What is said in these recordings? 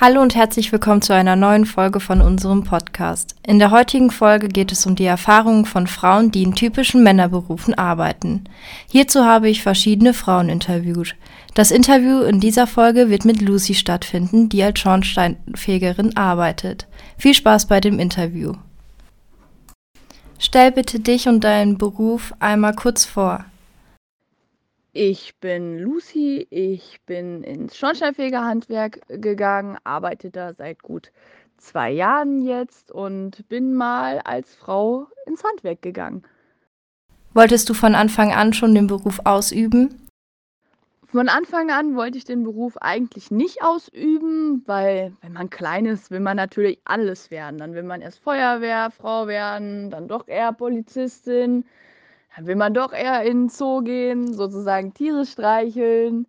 Hallo und herzlich willkommen zu einer neuen Folge von unserem Podcast. In der heutigen Folge geht es um die Erfahrungen von Frauen, die in typischen Männerberufen arbeiten. Hierzu habe ich verschiedene Frauen interviewt. Das Interview in dieser Folge wird mit Lucy stattfinden, die als Schornsteinfegerin arbeitet. Viel Spaß bei dem Interview. Stell bitte dich und deinen Beruf einmal kurz vor. Ich bin Lucy, ich bin ins Schornsteinfegerhandwerk gegangen, arbeite da seit gut zwei Jahren jetzt und bin mal als Frau ins Handwerk gegangen. Wolltest du von Anfang an schon den Beruf ausüben? Von Anfang an wollte ich den Beruf eigentlich nicht ausüben, weil wenn man klein ist, will man natürlich alles werden. Dann will man erst Feuerwehrfrau werden, dann doch eher Polizistin, dann will man doch eher in den Zoo gehen, sozusagen Tiere streicheln.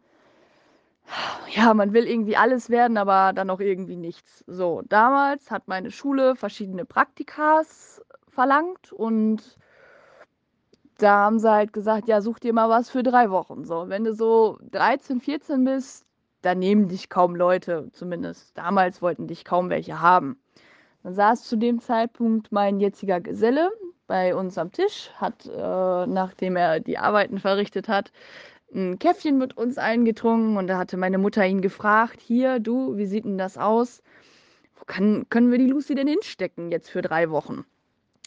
Ja, man will irgendwie alles werden, aber dann auch irgendwie nichts. So, damals hat meine Schule verschiedene Praktikas verlangt und da haben sie halt gesagt, ja, such dir mal was für drei Wochen. So, wenn du so 13, 14 bist, dann nehmen dich kaum Leute, zumindest damals wollten dich kaum welche haben. Dann saß zu dem Zeitpunkt mein jetziger Geselle, bei uns am Tisch, hat, äh, nachdem er die Arbeiten verrichtet hat, ein Käffchen mit uns eingetrunken und da hatte meine Mutter ihn gefragt, hier, du, wie sieht denn das aus? Wo kann, können wir die Lucy denn hinstecken jetzt für drei Wochen?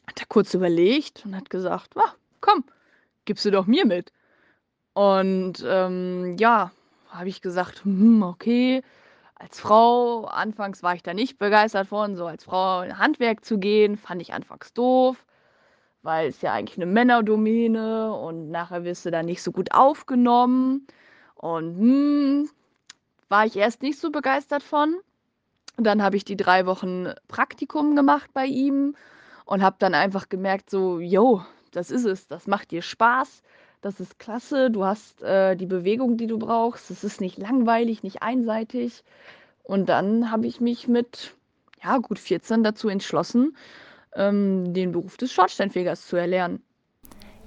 Hat er kurz überlegt und hat gesagt, ah, komm, gibst du doch mir mit. Und ähm, ja, habe ich gesagt, hm, okay, als Frau, anfangs war ich da nicht begeistert von, so als Frau in Handwerk zu gehen, fand ich anfangs doof weil es ja eigentlich eine Männerdomäne und nachher wirst du da nicht so gut aufgenommen. Und hm, war ich erst nicht so begeistert von. Und dann habe ich die drei Wochen Praktikum gemacht bei ihm und habe dann einfach gemerkt, so, yo, das ist es, das macht dir Spaß, das ist klasse, du hast äh, die Bewegung, die du brauchst, es ist nicht langweilig, nicht einseitig. Und dann habe ich mich mit ja, gut 14 dazu entschlossen, ähm, den Beruf des Schornsteinfegers zu erlernen.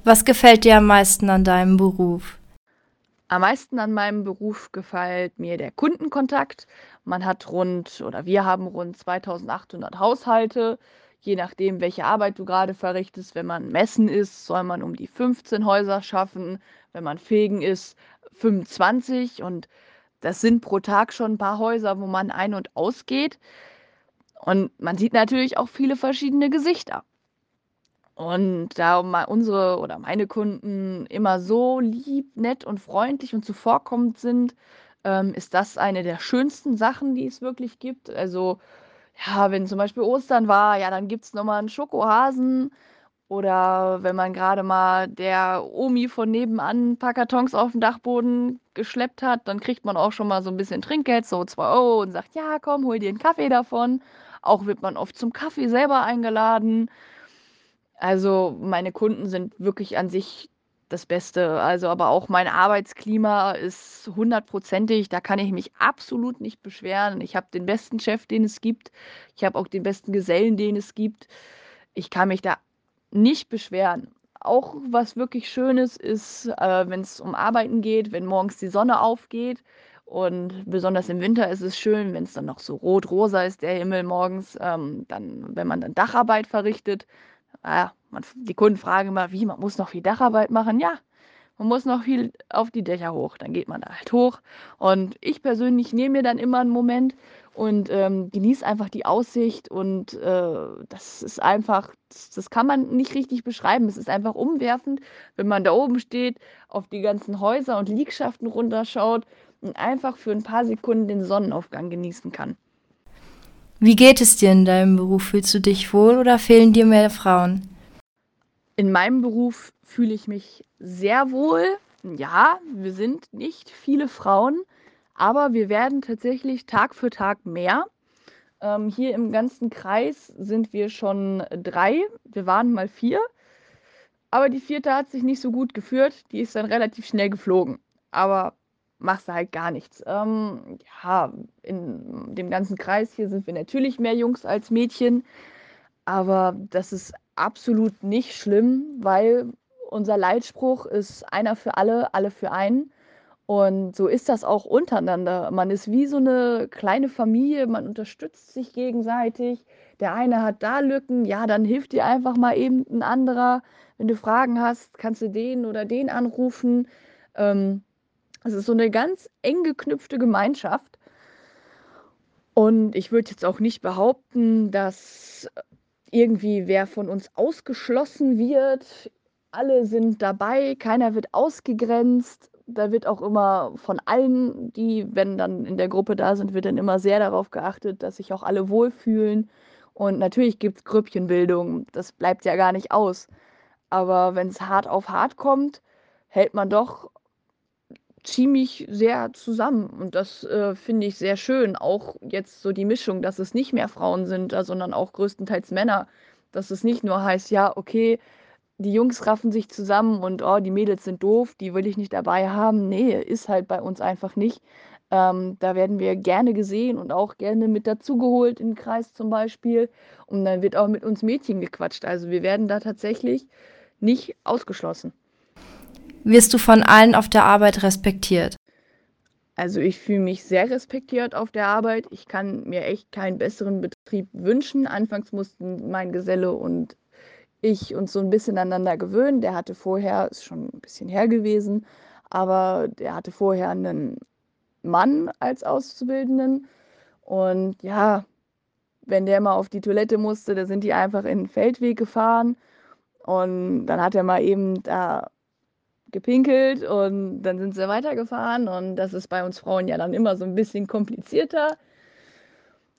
Was gefällt dir am meisten an deinem Beruf? Am meisten an meinem Beruf gefällt mir der Kundenkontakt. Man hat rund oder wir haben rund 2800 Haushalte. Je nachdem, welche Arbeit du gerade verrichtest. Wenn man messen ist, soll man um die 15 Häuser schaffen. Wenn man fegen ist, 25. Und das sind pro Tag schon ein paar Häuser, wo man ein- und ausgeht. Und man sieht natürlich auch viele verschiedene Gesichter. Und da unsere oder meine Kunden immer so lieb, nett und freundlich und zuvorkommend sind, ähm, ist das eine der schönsten Sachen, die es wirklich gibt. Also, ja, wenn zum Beispiel Ostern war, ja, dann gibt es nochmal einen Schokohasen. Oder wenn man gerade mal der Omi von nebenan ein paar Kartons auf den Dachboden geschleppt hat, dann kriegt man auch schon mal so ein bisschen Trinkgeld, so 2 Euro und sagt, ja, komm, hol dir einen Kaffee davon. Auch wird man oft zum Kaffee selber eingeladen. Also meine Kunden sind wirklich an sich das Beste. Also aber auch mein Arbeitsklima ist hundertprozentig. Da kann ich mich absolut nicht beschweren. Ich habe den besten Chef, den es gibt. Ich habe auch den besten Gesellen, den es gibt. Ich kann mich da nicht beschweren. Auch was wirklich Schönes ist, äh, wenn es um Arbeiten geht, wenn morgens die Sonne aufgeht und besonders im Winter ist es schön, wenn es dann noch so rot-rosa ist, der Himmel morgens, ähm, dann, wenn man dann Dacharbeit verrichtet. Ja, man, die Kunden fragen immer, wie, man muss noch viel Dacharbeit machen? Ja, man muss noch viel auf die Dächer hoch. Dann geht man da halt hoch. Und ich persönlich nehme mir dann immer einen Moment und ähm, genieße einfach die Aussicht. Und äh, das ist einfach, das, das, kann man nicht richtig beschreiben. Es ist einfach umwerfend, wenn man da oben steht, auf die ganzen Häuser und Liegschaften runterschaut und einfach für ein paar Sekunden den Sonnenaufgang genießen kann. Wie geht es dir in deinem Beruf? Fühlst du dich wohl oder fehlen dir mehr Frauen? In meinem Beruf fühle ich mich sehr wohl. Ja, wir sind nicht viele Frauen, aber wir werden tatsächlich Tag für Tag mehr. Ähm, hier im ganzen Kreis sind wir schon drei. Wir waren mal vier. Aber die vierte hat sich nicht so gut geführt. Die ist dann relativ schnell geflogen. Aber machst du halt gar nichts. Ähm, ja, in dem ganzen Kreis hier sind wir natürlich mehr Jungs als Mädchen, aber das ist absolut nicht schlimm, weil unser Leitspruch ist einer für alle, alle für einen. Und so ist das auch untereinander. Man ist wie so eine kleine Familie, man unterstützt sich gegenseitig. Der eine hat da Lücken, ja, dann hilft dir einfach mal eben ein anderer. Wenn du Fragen hast, kannst du den oder den anrufen. Ähm, es ist so eine ganz eng geknüpfte Gemeinschaft. Und ich würde jetzt auch nicht behaupten, dass irgendwie wer von uns ausgeschlossen wird. Alle sind dabei, keiner wird ausgegrenzt da wird auch immer von allen, die, wenn dann in der Gruppe da sind, wird dann immer sehr darauf geachtet, dass sich auch alle wohlfühlen. Und natürlich gibt es Grüppchenbildung, das bleibt ja gar nicht aus. Aber wenn es hart auf hart kommt, hält man doch ziemlich sehr zusammen. Und das äh, finde ich sehr schön. Auch jetzt so die Mischung, dass es nicht mehr Frauen sind, sondern auch größtenteils Männer. Dass es nicht nur heißt, ja, okay, die Jungs raffen sich zusammen und oh, die Mädels sind doof, die will ich nicht dabei haben. Nee, ist halt bei uns einfach nicht. Ähm, da werden wir gerne gesehen und auch gerne mit dazugeholt in den Kreis zum Beispiel. Und dann wird auch mit uns Mädchen gequatscht. Also wir werden da tatsächlich nicht ausgeschlossen. Wirst du von allen auf der Arbeit respektiert? Also ich fühle mich sehr respektiert auf der Arbeit. Ich kann mir echt keinen besseren Betrieb wünschen. Anfangs mussten mein Geselle und ich uns so ein bisschen aneinander gewöhnen. Der hatte vorher, ist schon ein bisschen her gewesen, aber der hatte vorher einen Mann als Auszubildenden. Und ja, wenn der mal auf die Toilette musste, da sind die einfach in den Feldweg gefahren. Und dann hat er mal eben da gepinkelt und dann sind sie weitergefahren. Und das ist bei uns Frauen ja dann immer so ein bisschen komplizierter.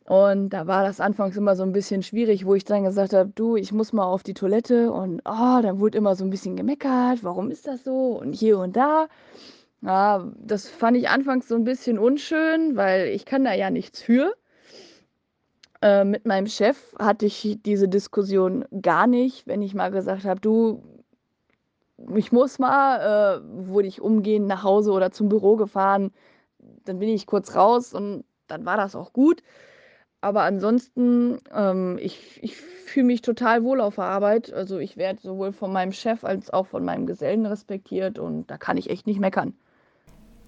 Und da war das anfangs immer so ein bisschen schwierig, wo ich dann gesagt habe, du, ich muss mal auf die Toilette und oh, dann wurde immer so ein bisschen gemeckert, warum ist das so und hier und da. Ja, das fand ich anfangs so ein bisschen unschön, weil ich kann da ja nichts für. Äh, mit meinem Chef hatte ich diese Diskussion gar nicht, wenn ich mal gesagt habe, du, ich muss mal, äh, wurde ich umgehend nach Hause oder zum Büro gefahren, dann bin ich kurz raus und dann war das auch gut. Aber ansonsten, ähm, ich, ich fühle mich total wohl auf der Arbeit. Also ich werde sowohl von meinem Chef als auch von meinem Gesellen respektiert und da kann ich echt nicht meckern.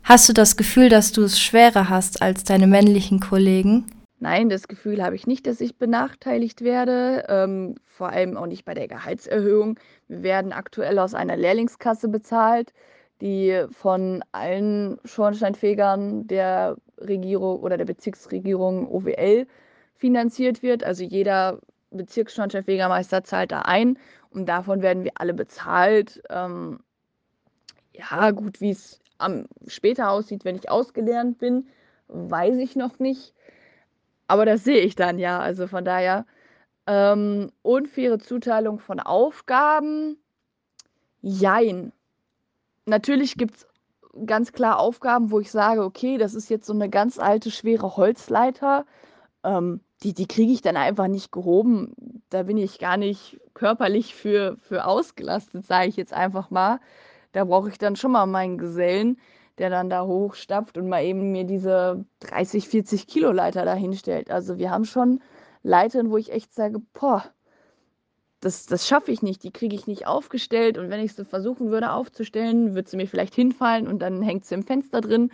Hast du das Gefühl, dass du es schwerer hast als deine männlichen Kollegen? Nein, das Gefühl habe ich nicht, dass ich benachteiligt werde, ähm, vor allem auch nicht bei der Gehaltserhöhung. Wir werden aktuell aus einer Lehrlingskasse bezahlt, die von allen Schornsteinfegern der Regierung oder der Bezirksregierung OWL finanziert wird. Also jeder Bezirksschornsteinfegermeister zahlt da ein und davon werden wir alle bezahlt. Ähm, ja, gut, wie es später aussieht, wenn ich ausgelernt bin, weiß ich noch nicht. Aber das sehe ich dann ja. Also von daher ähm, unfaire Zuteilung von Aufgaben. Jein. Natürlich gibt es ganz klar Aufgaben, wo ich sage, okay, das ist jetzt so eine ganz alte, schwere Holzleiter. Ähm, die, die kriege ich dann einfach nicht gehoben. Da bin ich gar nicht körperlich für, für ausgelastet, sage ich jetzt einfach mal. Da brauche ich dann schon mal meinen Gesellen, der dann da hochstapft und mal eben mir diese 30, 40 Kilo Leiter da hinstellt. Also wir haben schon Leitern, wo ich echt sage, boah, das, das schaffe ich nicht, die kriege ich nicht aufgestellt. Und wenn ich sie versuchen würde aufzustellen, würde sie mir vielleicht hinfallen und dann hängt sie im Fenster drin.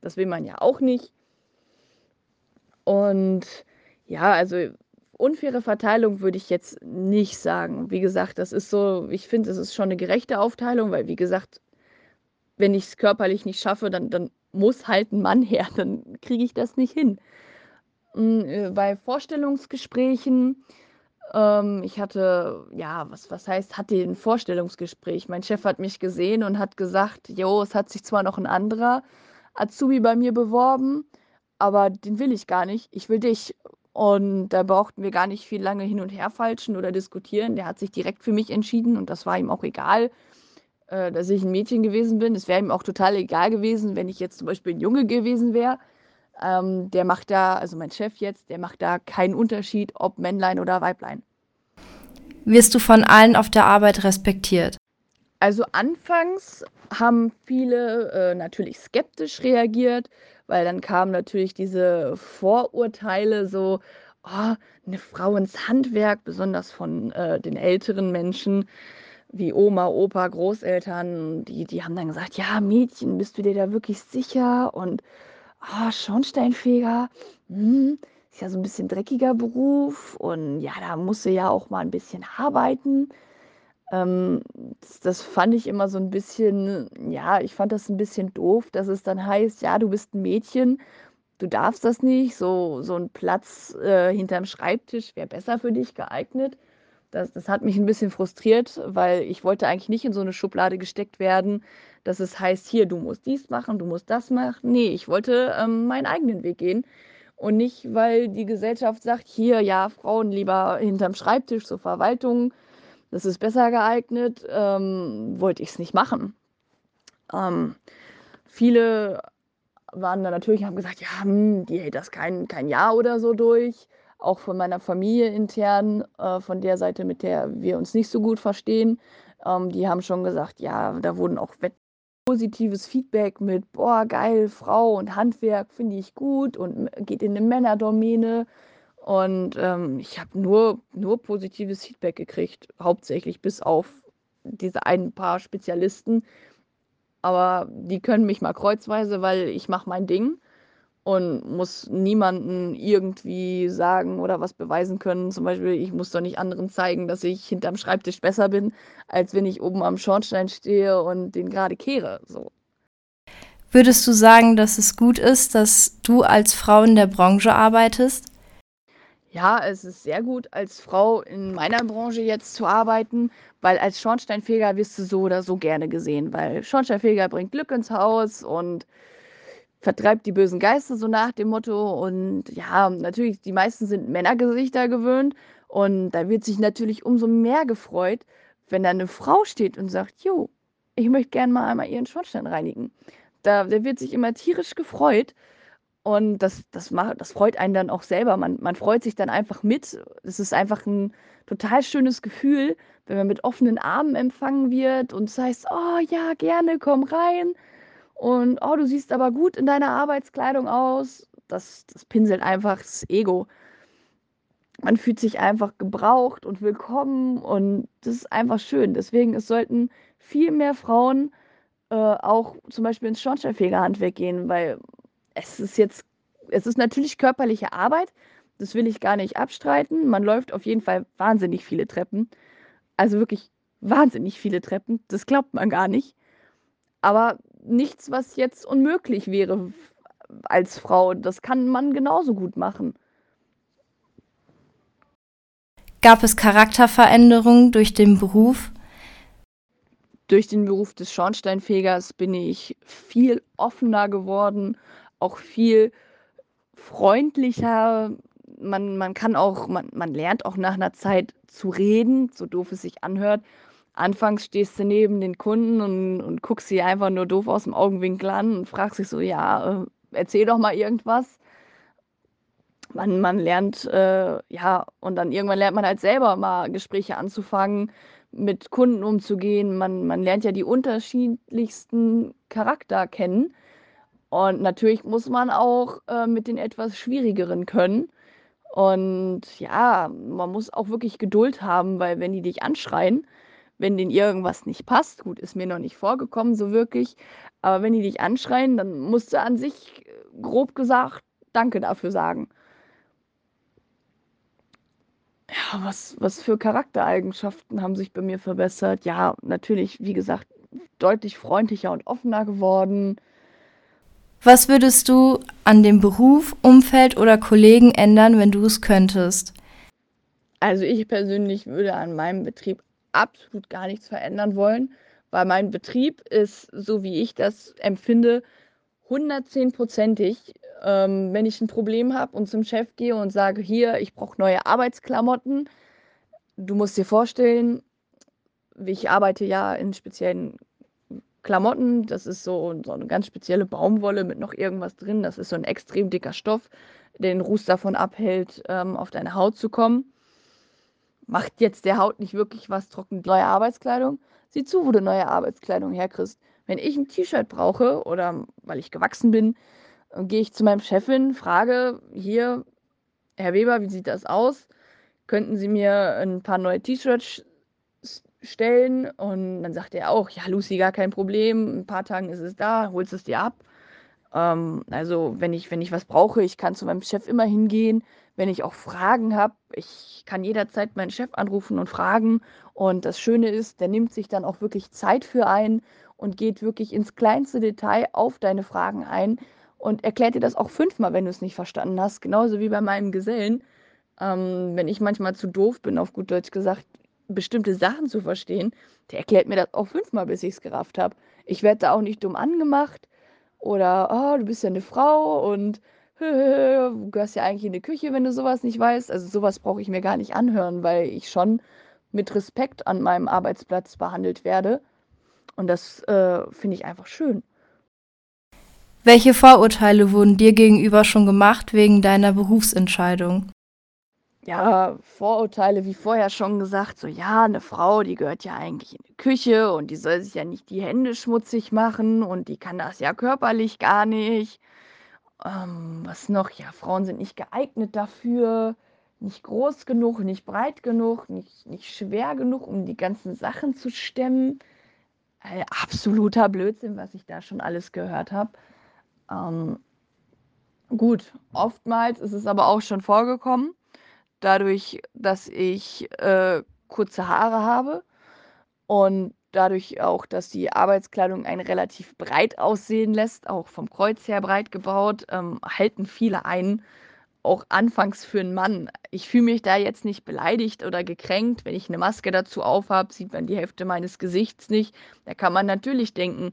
Das will man ja auch nicht. Und ja, also unfaire Verteilung würde ich jetzt nicht sagen. Wie gesagt, das ist so, ich finde, es ist schon eine gerechte Aufteilung, weil wie gesagt, wenn ich es körperlich nicht schaffe, dann, dann muss halt ein Mann her, dann kriege ich das nicht hin. Hm, äh, bei Vorstellungsgesprächen, ähm, ich hatte, ja, was, was heißt, hatte ein Vorstellungsgespräch. Mein Chef hat mich gesehen und hat gesagt, jo, es hat sich zwar noch ein anderer Azubi bei mir beworben, aber den will ich gar nicht, ich will dich. Und da brauchten wir gar nicht viel lange hin und her falschen oder diskutieren. Der hat sich direkt für mich entschieden und das war ihm auch egal, äh, dass ich ein Mädchen gewesen bin. Es wäre ihm auch total egal gewesen, wenn ich jetzt zum Beispiel ein Junge gewesen wäre. Ähm, der macht da, also mein Chef jetzt, der macht da keinen Unterschied, ob Männlein oder Weiblein. Wirst du von allen auf der Arbeit respektiert? Also anfangs haben viele äh, natürlich skeptisch reagiert, weil dann kamen natürlich diese Vorurteile so, oh, eine Frau ins Handwerk, besonders von äh, den älteren Menschen. Wie Oma, Opa, Großeltern, die, die haben dann gesagt, ja, Mädchen, bist du dir da wirklich sicher? Und ah, Schornsteinfeger, hm, ist ja so ein bisschen dreckiger Beruf und ja, da musst du ja auch mal ein bisschen arbeiten. Ähm, das, das fand ich immer so ein bisschen, ja, ich fand das ein bisschen doof, dass es dann heißt, ja, du bist ein Mädchen, du darfst das nicht, so, so ein Platz äh, hinterm Schreibtisch wäre besser für dich geeignet. Das, das hat mich ein bisschen frustriert, weil ich wollte eigentlich nicht in so eine Schublade gesteckt werden, dass es heißt, hier, du musst dies machen, du musst das machen. Nee, ich wollte ähm, meinen eigenen Weg gehen. Und nicht, weil die Gesellschaft sagt, hier, ja, Frauen lieber hinterm Schreibtisch zur Verwaltung, das ist besser geeignet, ähm, wollte ich es nicht machen. Ähm, viele waren dann natürlich, haben gesagt, ja, hm, die hält das kein, kein Jahr oder so durch auch von meiner Familie intern, äh, von der Seite, mit der wir uns nicht so gut verstehen. Ähm, die haben schon gesagt, ja, da wurden auch positives Feedback mit, boah, geil, Frau und Handwerk finde ich gut und geht in eine Männerdomäne. Und ähm, ich habe nur, nur positives Feedback gekriegt, hauptsächlich bis auf diese ein paar Spezialisten. Aber die können mich mal kreuzweise, weil ich mache mein Ding und muss niemanden irgendwie sagen oder was beweisen können. Zum Beispiel, ich muss doch nicht anderen zeigen, dass ich hinterm Schreibtisch besser bin, als wenn ich oben am Schornstein stehe und den gerade kehre. So. Würdest du sagen, dass es gut ist, dass du als Frau in der Branche arbeitest? Ja, es ist sehr gut, als Frau in meiner Branche jetzt zu arbeiten, weil als Schornsteinfeger wirst du so oder so gerne gesehen, weil Schornsteinfeger bringt Glück ins Haus und vertreibt die bösen Geister, so nach dem Motto. Und ja, natürlich, die meisten sind Männergesichter gewöhnt. Und da wird sich natürlich umso mehr gefreut, wenn da eine Frau steht und sagt, jo, ich möchte gerne mal einmal ihren Schornstein reinigen. Da, der wird sich immer tierisch gefreut. Und das, das, macht, das freut einen dann auch selber. Man, man freut sich dann einfach mit. Es ist einfach ein total schönes Gefühl, wenn man mit offenen Armen empfangen wird und es heißt, oh ja, gerne, komm rein. Und oh, du siehst aber gut in deiner Arbeitskleidung aus. Das, das pinselt einfach das Ego. Man fühlt sich einfach gebraucht und willkommen und das ist einfach schön. Deswegen, es sollten viel mehr Frauen äh, auch zum Beispiel ins Schornsteinfegerhandwerk gehen, weil es ist jetzt, es ist natürlich körperliche Arbeit, das will ich gar nicht abstreiten. Man läuft auf jeden Fall wahnsinnig viele Treppen. Also wirklich wahnsinnig viele Treppen. Das glaubt man gar nicht. Aber nichts, was jetzt unmöglich wäre als Frau. Das kann man genauso gut machen. Gab es Charakterveränderungen durch den Beruf? Durch den Beruf des Schornsteinfegers bin ich viel offener geworden, auch viel freundlicher. Man, man kann auch, man, man lernt auch nach einer Zeit zu reden, so doof es sich anhört anfangs stehst du neben den Kunden und, und guckst sie einfach nur doof aus dem Augenwinkel an und fragst dich so, ja, äh, erzähl doch mal irgendwas. Man, man lernt, äh, ja, und dann irgendwann lernt man halt selber mal Gespräche anzufangen, mit Kunden umzugehen. Man, man lernt ja die unterschiedlichsten Charakter kennen. Und natürlich muss man auch äh, mit den etwas schwierigeren können. Und ja, man muss auch wirklich Geduld haben, weil wenn die dich anschreien, wenn denen irgendwas nicht passt, gut, ist mir noch nicht vorgekommen, so wirklich, aber wenn die dich anschreien, dann musst du an sich, äh, grob gesagt, Danke dafür sagen. Ja, was, was für Charaktereigenschaften haben sich bei mir verbessert? Ja, natürlich, wie gesagt, deutlich freundlicher und offener geworden. Was würdest du an dem Beruf, Umfeld oder Kollegen ändern, wenn du es könntest? Also ich persönlich würde an meinem Betrieb absolut gar nichts verändern wollen, weil mein Betrieb ist, so wie ich das empfinde, 110-prozentig. Ähm, wenn ich ein Problem habe und zum Chef gehe und sage, hier, ich brauche neue Arbeitsklamotten, du musst dir vorstellen, ich arbeite ja in speziellen Klamotten. Das ist so, so eine ganz spezielle Baumwolle mit noch irgendwas drin. Das ist so ein extrem dicker Stoff, der den Ruß davon abhält, ähm, auf deine Haut zu kommen macht jetzt der Haut nicht wirklich was, trocken neue Arbeitskleidung. Sieh zu, wo du neue Arbeitskleidung herkriegst. Wenn ich ein T-Shirt brauche oder weil ich gewachsen bin, äh, gehe ich zu meinem Chefin, frage hier, Herr Weber, wie sieht das aus? Könnten Sie mir ein paar neue T-Shirts stellen und dann sagt er auch, ja, Lucy, gar kein Problem, in ein paar Tagen ist es da, holst es dir ab. Ähm, also wenn ich, wenn ich was brauche, ich kann zu meinem Chef immer hingehen. Wenn ich auch Fragen habe, ich kann jederzeit meinen Chef anrufen und fragen. Und das Schöne ist, der nimmt sich dann auch wirklich Zeit für ein und geht wirklich ins kleinste Detail auf deine Fragen ein und erklärt dir das auch fünfmal, wenn du es nicht verstanden hast. Genauso wie bei meinem Gesellen. Ähm, wenn ich manchmal zu doof bin, auf gut Deutsch gesagt, bestimmte Sachen zu verstehen, der erklärt mir das auch fünfmal, bis ich es gerafft habe. Ich werde da auch nicht dumm angemacht oder oh, du bist ja eine Frau und gehörst ja eigentlich in die Küche, wenn du sowas nicht weißt. Also sowas brauche ich mir gar nicht anhören, weil ich schon mit Respekt an meinem Arbeitsplatz behandelt werde. Und das äh, finde ich einfach schön. Welche Vorurteile wurden dir gegenüber schon gemacht wegen deiner Berufsentscheidung? Ja, Vorurteile, wie vorher schon gesagt, so ja, eine Frau, die gehört ja eigentlich in die Küche und die soll sich ja nicht die Hände schmutzig machen und die kann das ja körperlich gar nicht. Ähm, was noch? Ja, Frauen sind nicht geeignet dafür, nicht groß genug, nicht breit genug, nicht, nicht schwer genug, um die ganzen Sachen zu stemmen. Äh, absoluter Blödsinn, was ich da schon alles gehört habe. Ähm, gut, oftmals ist es aber auch schon vorgekommen, dadurch, dass ich äh, kurze Haare habe und dadurch auch, dass die Arbeitskleidung einen relativ breit aussehen lässt, auch vom Kreuz her breit gebaut, ähm, halten viele ein, auch anfangs für einen Mann. Ich fühle mich da jetzt nicht beleidigt oder gekränkt. Wenn ich eine Maske dazu aufhabe, sieht man die Hälfte meines Gesichts nicht. Da kann man natürlich denken,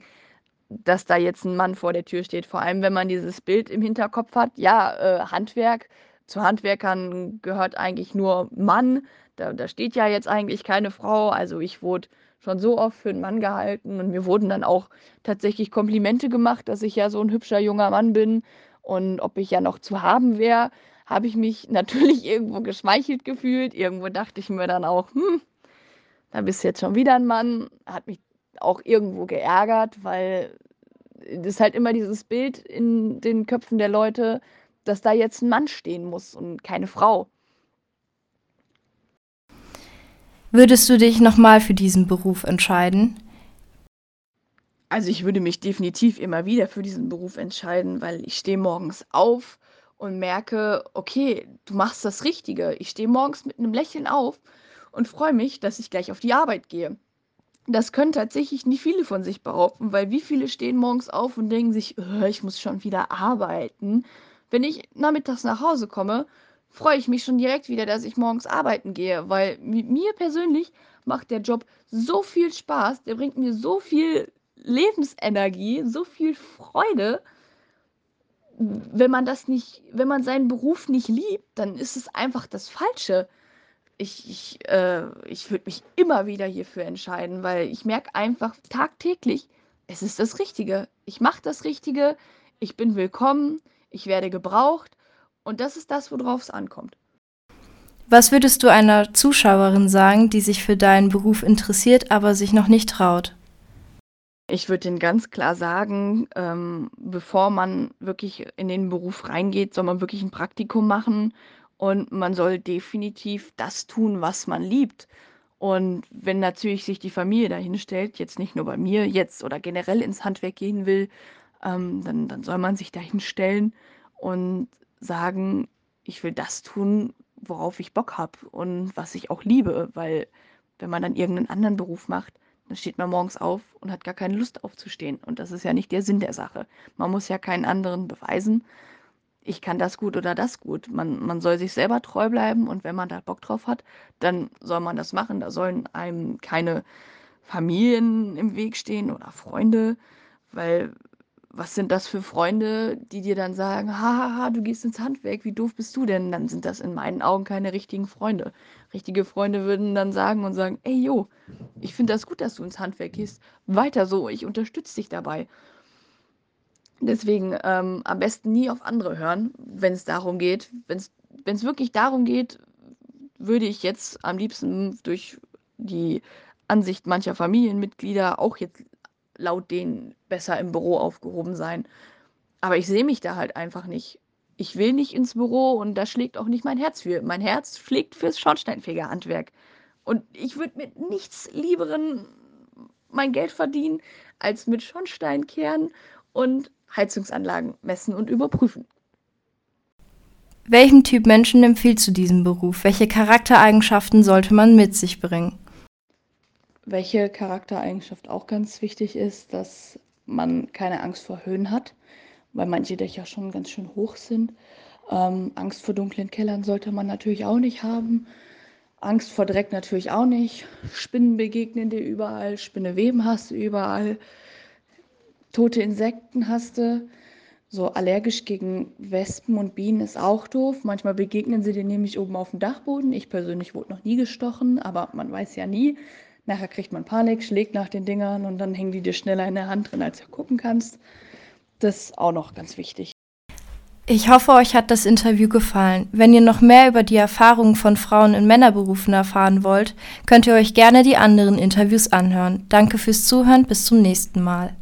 dass da jetzt ein Mann vor der Tür steht. Vor allem, wenn man dieses Bild im Hinterkopf hat. Ja, äh, Handwerk. Zu Handwerkern gehört eigentlich nur Mann. Da, da steht ja jetzt eigentlich keine Frau. Also ich wurde schon so oft für einen Mann gehalten und mir wurden dann auch tatsächlich Komplimente gemacht, dass ich ja so ein hübscher junger Mann bin und ob ich ja noch zu haben wäre, habe ich mich natürlich irgendwo geschmeichelt gefühlt. Irgendwo dachte ich mir dann auch, hm, da bist du jetzt schon wieder ein Mann. Hat mich auch irgendwo geärgert, weil ist halt immer dieses Bild in den Köpfen der Leute, dass da jetzt ein Mann stehen muss und keine Frau. Würdest du dich nochmal für diesen Beruf entscheiden? Also ich würde mich definitiv immer wieder für diesen Beruf entscheiden, weil ich stehe morgens auf und merke, okay, du machst das Richtige. Ich stehe morgens mit einem Lächeln auf und freue mich, dass ich gleich auf die Arbeit gehe. Das können tatsächlich nicht viele von sich behaupten, weil wie viele stehen morgens auf und denken sich, oh, ich muss schon wieder arbeiten. Wenn ich nachmittags nach Hause komme, freue ich mich schon direkt wieder, dass ich morgens arbeiten gehe, weil mir persönlich macht der Job so viel Spaß, der bringt mir so viel Lebensenergie, so viel Freude. Wenn man das nicht, wenn man seinen Beruf nicht liebt, dann ist es einfach das Falsche. Ich, ich, äh, ich würde mich immer wieder hierfür entscheiden, weil ich merke einfach tagtäglich, es ist das Richtige. Ich mache das Richtige, ich bin willkommen, ich werde gebraucht und das ist das, worauf es ankommt. Was würdest du einer Zuschauerin sagen, die sich für deinen Beruf interessiert, aber sich noch nicht traut? Ich würde Ihnen ganz klar sagen, ähm, bevor man wirklich in den Beruf reingeht, soll man wirklich ein Praktikum machen und man soll definitiv das tun, was man liebt. Und wenn natürlich sich die Familie dahin stellt, jetzt nicht nur bei mir, jetzt oder generell ins Handwerk gehen will, ähm, dann, dann soll man sich dahin stellen und sagen, ich will das tun, worauf ich Bock habe und was ich auch liebe, weil wenn man dann irgendeinen anderen Beruf macht, dann steht man morgens auf und hat gar keine Lust aufzustehen. Und das ist ja nicht der Sinn der Sache. Man muss ja keinen anderen beweisen, ich kann das gut oder das gut. Man, man soll sich selber treu bleiben und wenn man da Bock drauf hat, dann soll man das machen. Da sollen einem keine Familien im Weg stehen oder Freunde, weil was sind das für Freunde, die dir dann sagen, hahaha, du gehst ins Handwerk, wie doof bist du denn? Dann sind das in meinen Augen keine richtigen Freunde. Richtige Freunde würden dann sagen und sagen, ey jo, ich finde das gut, dass du ins Handwerk gehst. Weiter so, ich unterstütze dich dabei. Deswegen ähm, am besten nie auf andere hören, wenn es darum geht. Wenn es wirklich darum geht, würde ich jetzt am liebsten durch die Ansicht mancher Familienmitglieder auch jetzt laut denen besser im Büro aufgehoben sein. Aber ich sehe mich da halt einfach nicht. Ich will nicht ins Büro und da schlägt auch nicht mein Herz für. Mein Herz schlägt fürs Schornsteinfegerhandwerk. Und ich würde mit nichts Lieberen mein Geld verdienen, als mit Schornsteinkehren und Heizungsanlagen messen und überprüfen. Welchem Typ Menschen empfiehlst du diesen Beruf? Welche Charaktereigenschaften sollte man mit sich bringen? Welche Charaktereigenschaft auch ganz wichtig ist, dass man keine Angst vor Höhen hat, weil manche Dächer schon ganz schön hoch sind. Ähm, Angst vor dunklen Kellern sollte man natürlich auch nicht haben. Angst vor Dreck natürlich auch nicht. Spinnen begegnen dir überall, Spinneweben hast du überall, tote Insekten hast du. So allergisch gegen Wespen und Bienen ist auch doof. Manchmal begegnen sie dir nämlich oben auf dem Dachboden. Ich persönlich wurde noch nie gestochen, aber man weiß ja nie. Nachher kriegt man Panik, schlägt nach den Dingern und dann hängen die dir schneller in der Hand drin, als du gucken kannst. Das ist auch noch ganz wichtig. Ich hoffe, euch hat das Interview gefallen. Wenn ihr noch mehr über die Erfahrungen von Frauen in Männerberufen erfahren wollt, könnt ihr euch gerne die anderen Interviews anhören. Danke fürs Zuhören, bis zum nächsten Mal.